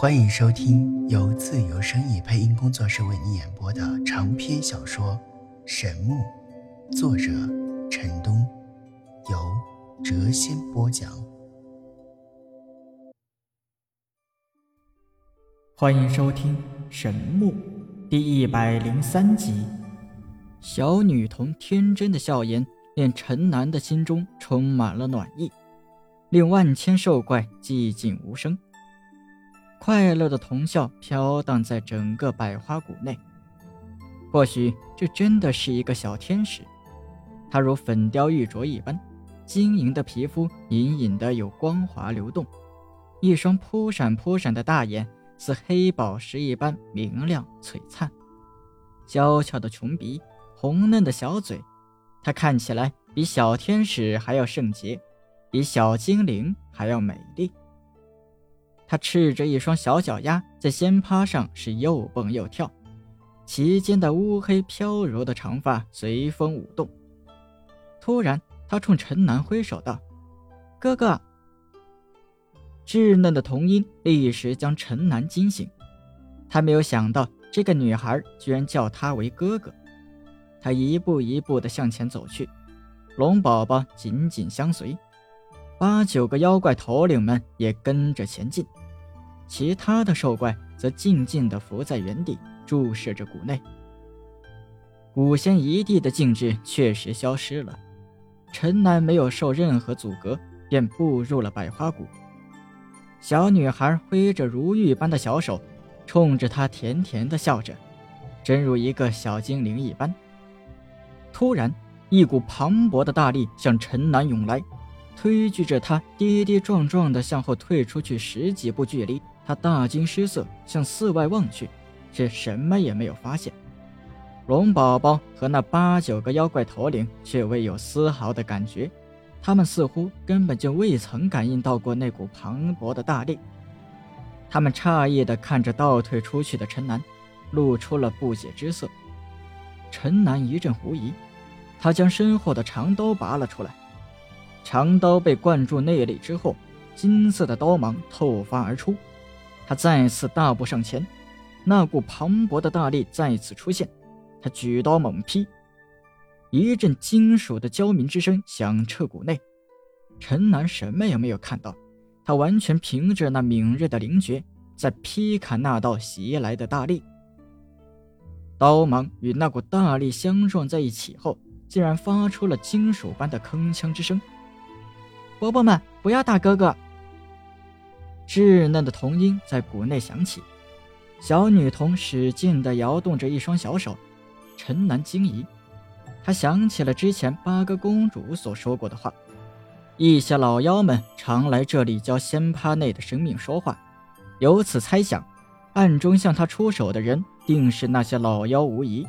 欢迎收听由自由声意配音工作室为你演播的长篇小说《神木》，作者陈东，由谪仙播讲。欢迎收听《神木》第一百零三集。小女童天真的笑颜，令陈南的心中充满了暖意，令万千兽怪寂静无声。快乐的童笑飘荡在整个百花谷内。或许这真的是一个小天使，它如粉雕玉琢一般，晶莹的皮肤隐隐的有光滑流动，一双扑闪扑闪的大眼似黑宝石一般明亮璀璨，娇俏的琼鼻，红嫩的小嘴，它看起来比小天使还要圣洁，比小精灵还要美丽。他赤着一双小脚丫，在仙趴上是又蹦又跳，其间的乌黑飘柔的长发随风舞动。突然，他冲陈南挥手道：“哥哥。”稚嫩的童音立时将陈南惊醒，他没有想到这个女孩居然叫他为哥哥。他一步一步地向前走去，龙宝宝紧紧相随，八九个妖怪头领们也跟着前进。其他的兽怪则静静地伏在原地，注视着谷内。古仙一地的静止确实消失了。陈南没有受任何阻隔，便步入了百花谷。小女孩挥着如玉般的小手，冲着他甜甜地笑着，真如一个小精灵一般。突然，一股磅礴的大力向陈南涌来，推举着他跌跌撞撞地向后退出去十几步距离。他大惊失色，向四外望去，却什么也没有发现。龙宝宝和那八九个妖怪头领却未有丝毫的感觉，他们似乎根本就未曾感应到过那股磅礴的大力。他们诧异地看着倒退出去的陈南，露出了不解之色。陈南一阵狐疑，他将身后的长刀拔了出来。长刀被灌注内力之后，金色的刀芒透发而出。他再次大步上前，那股磅礴的大力再次出现。他举刀猛劈，一阵金属的交鸣之声响彻谷内。陈南什么也没有看到，他完全凭着那敏锐的灵觉在劈砍那道袭来的大力。刀芒与那股大力相撞在一起后，竟然发出了金属般的铿锵之声。伯伯们，不要打哥哥！稚嫩的童音在谷内响起，小女童使劲地摇动着一双小手。陈南惊疑，他想起了之前八哥公主所说过的话：一些老妖们常来这里教仙葩内的生命说话，由此猜想，暗中向他出手的人定是那些老妖无疑。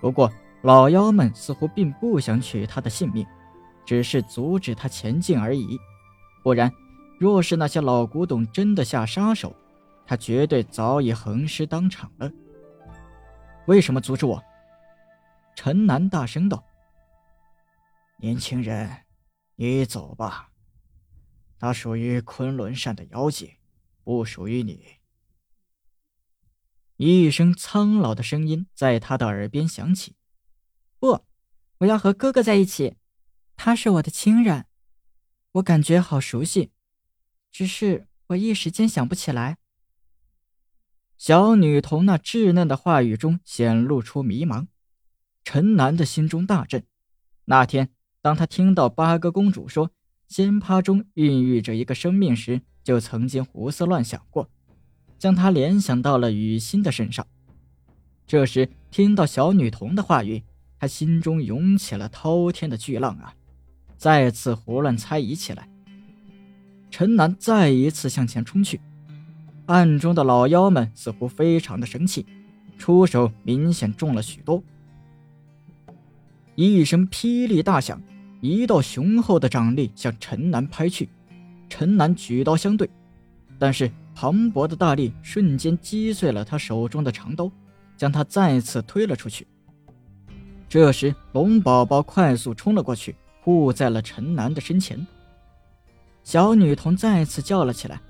不过，老妖们似乎并不想取他的性命，只是阻止他前进而已，不然。若是那些老古董真的下杀手，他绝对早已横尸当场了。为什么阻止我？陈南大声道：“年轻人，你走吧。他属于昆仑山的妖界，不属于你。”一声苍老的声音在他的耳边响起：“不，我要和哥哥在一起。他是我的亲人，我感觉好熟悉。”只是我一时间想不起来。小女童那稚嫩的话语中显露出迷茫，陈楠的心中大震。那天，当他听到八哥公主说仙葩中孕育着一个生命时，就曾经胡思乱想过，将他联想到了雨欣的身上。这时听到小女童的话语，他心中涌起了滔天的巨浪啊！再次胡乱猜疑起来。陈南再一次向前冲去，暗中的老妖们似乎非常的生气，出手明显重了许多。一声霹雳大响，一道雄厚的掌力向陈南拍去。陈南举刀相对，但是磅礴的大力瞬间击碎了他手中的长刀，将他再次推了出去。这时，龙宝宝快速冲了过去，护在了陈南的身前。小女童再次叫了起来：“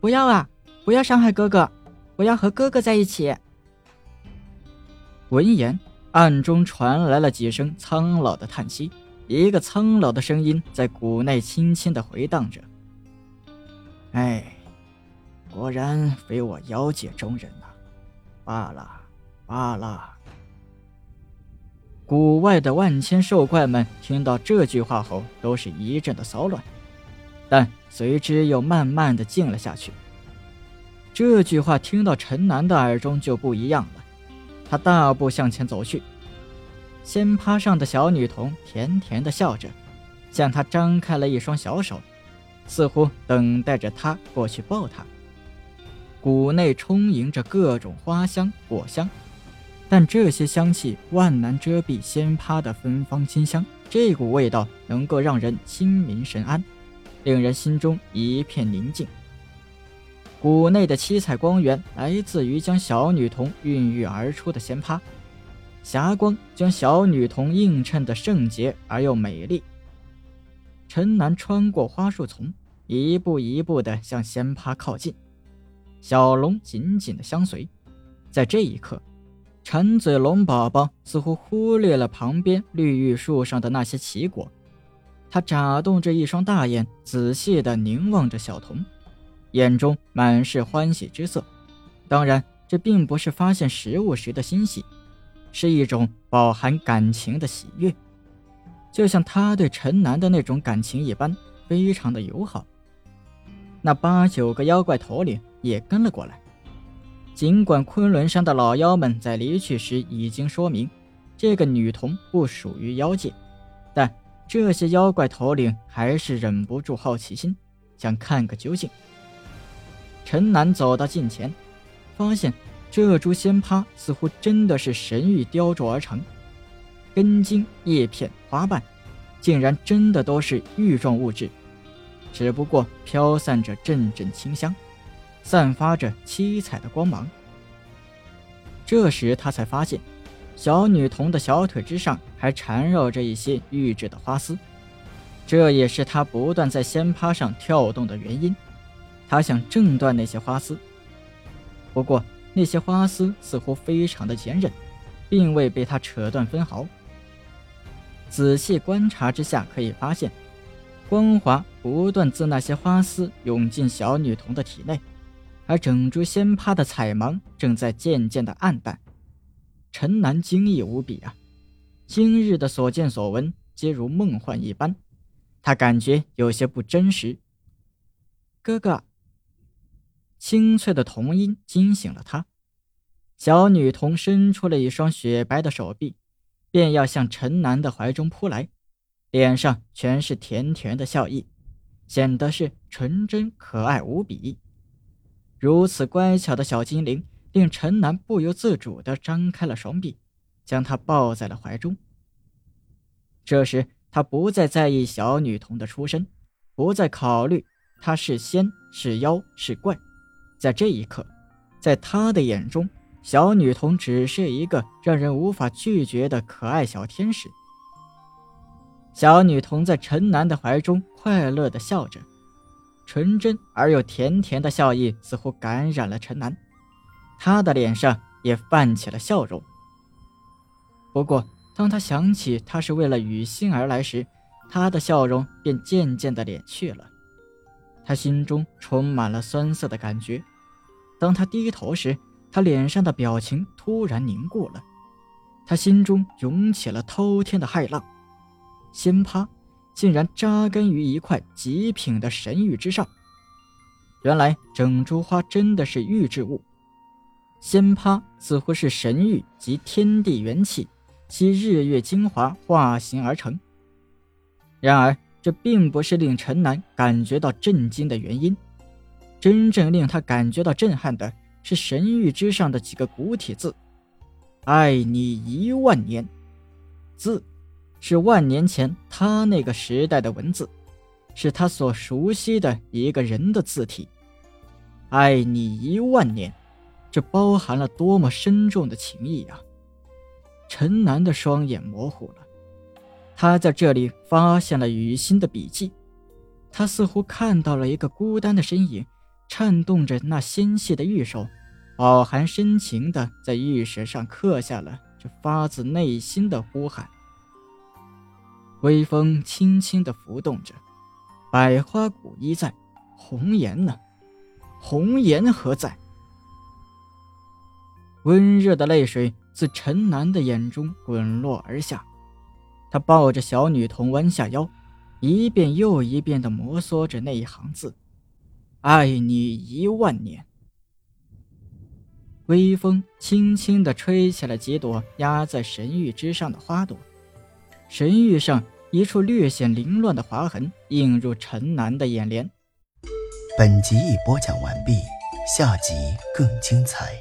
不要啊！不要伤害哥哥，我要和哥哥在一起。闻言，暗中传来了几声苍老的叹息，一个苍老的声音在谷内轻轻的回荡着：“哎，果然非我妖界中人呐，罢了，罢了。”谷外的万千兽怪们听到这句话后，都是一阵的骚乱，但随之又慢慢的静了下去。这句话听到陈南的耳中就不一样了，他大步向前走去，仙趴上的小女童甜甜的笑着，向他张开了一双小手，似乎等待着他过去抱她。谷内充盈着各种花香果香，但这些香气万难遮蔽仙葩的芬芳清香，这股味道能够让人心明神安，令人心中一片宁静。谷内的七彩光源来自于将小女童孕育而出的仙葩，霞光将小女童映衬得圣洁而又美丽。陈南穿过花树丛，一步一步地向仙葩靠近，小龙紧紧地相随。在这一刻，馋嘴龙宝宝似乎忽略了旁边绿玉树上的那些奇果，他眨动着一双大眼，仔细地凝望着小童。眼中满是欢喜之色，当然，这并不是发现食物时的欣喜，是一种饱含感情的喜悦，就像他对陈南的那种感情一般，非常的友好。那八九个妖怪头领也跟了过来，尽管昆仑山的老妖们在离去时已经说明，这个女童不属于妖界，但这些妖怪头领还是忍不住好奇心，想看个究竟。陈南走到近前，发现这株仙葩似乎真的是神玉雕琢而成，根茎、叶片、花瓣，竟然真的都是玉状物质，只不过飘散着阵阵清香，散发着七彩的光芒。这时他才发现，小女童的小腿之上还缠绕着一些玉质的花丝，这也是他不断在仙葩上跳动的原因。他想挣断那些花丝，不过那些花丝似乎非常的坚韧，并未被他扯断分毫。仔细观察之下，可以发现，光华不断自那些花丝涌进小女童的体内，而整株仙葩的彩芒正在渐渐的暗淡。陈南惊异无比啊！今日的所见所闻皆如梦幻一般，他感觉有些不真实。哥哥。清脆的童音惊醒了他，小女童伸出了一双雪白的手臂，便要向陈南的怀中扑来，脸上全是甜甜的笑意，显得是纯真可爱无比。如此乖巧的小精灵，令陈南不由自主地张开了双臂，将她抱在了怀中。这时，他不再在意小女童的出身，不再考虑她是仙是妖是怪。在这一刻，在他的眼中，小女童只是一个让人无法拒绝的可爱小天使。小女童在陈南的怀中快乐地笑着，纯真而又甜甜的笑意似乎感染了陈南，他的脸上也泛起了笑容。不过，当他想起他是为了雨欣而来时，他的笑容便渐渐地敛去了，他心中充满了酸涩的感觉。当他低头时，他脸上的表情突然凝固了，他心中涌起了滔天的骇浪。仙葩竟然扎根于一块极品的神玉之上，原来整株花真的是玉质物。仙葩似乎是神玉及天地元气其日月精华化形而成。然而，这并不是令陈南感觉到震惊的原因。真正令他感觉到震撼的是神域之上的几个古体字：“爱你一万年。”字是万年前他那个时代的文字，是他所熟悉的一个人的字体。“爱你一万年”，这包含了多么深重的情谊啊！陈楠的双眼模糊了，他在这里发现了雨欣的笔记，他似乎看到了一个孤单的身影。颤动着那纤细的玉手，饱含深情的在玉石上刻下了这发自内心的呼喊。微风轻轻的浮动着，百花古衣在，红颜呢？红颜何在？温热的泪水自陈南的眼中滚落而下，他抱着小女童弯下腰，一遍又一遍的摩挲着那一行字：“爱你一万年。”微风轻轻地吹起了几朵压在神域之上的花朵，神域上。一处略显凌乱的划痕映入陈南的眼帘。本集已播讲完毕，下集更精彩。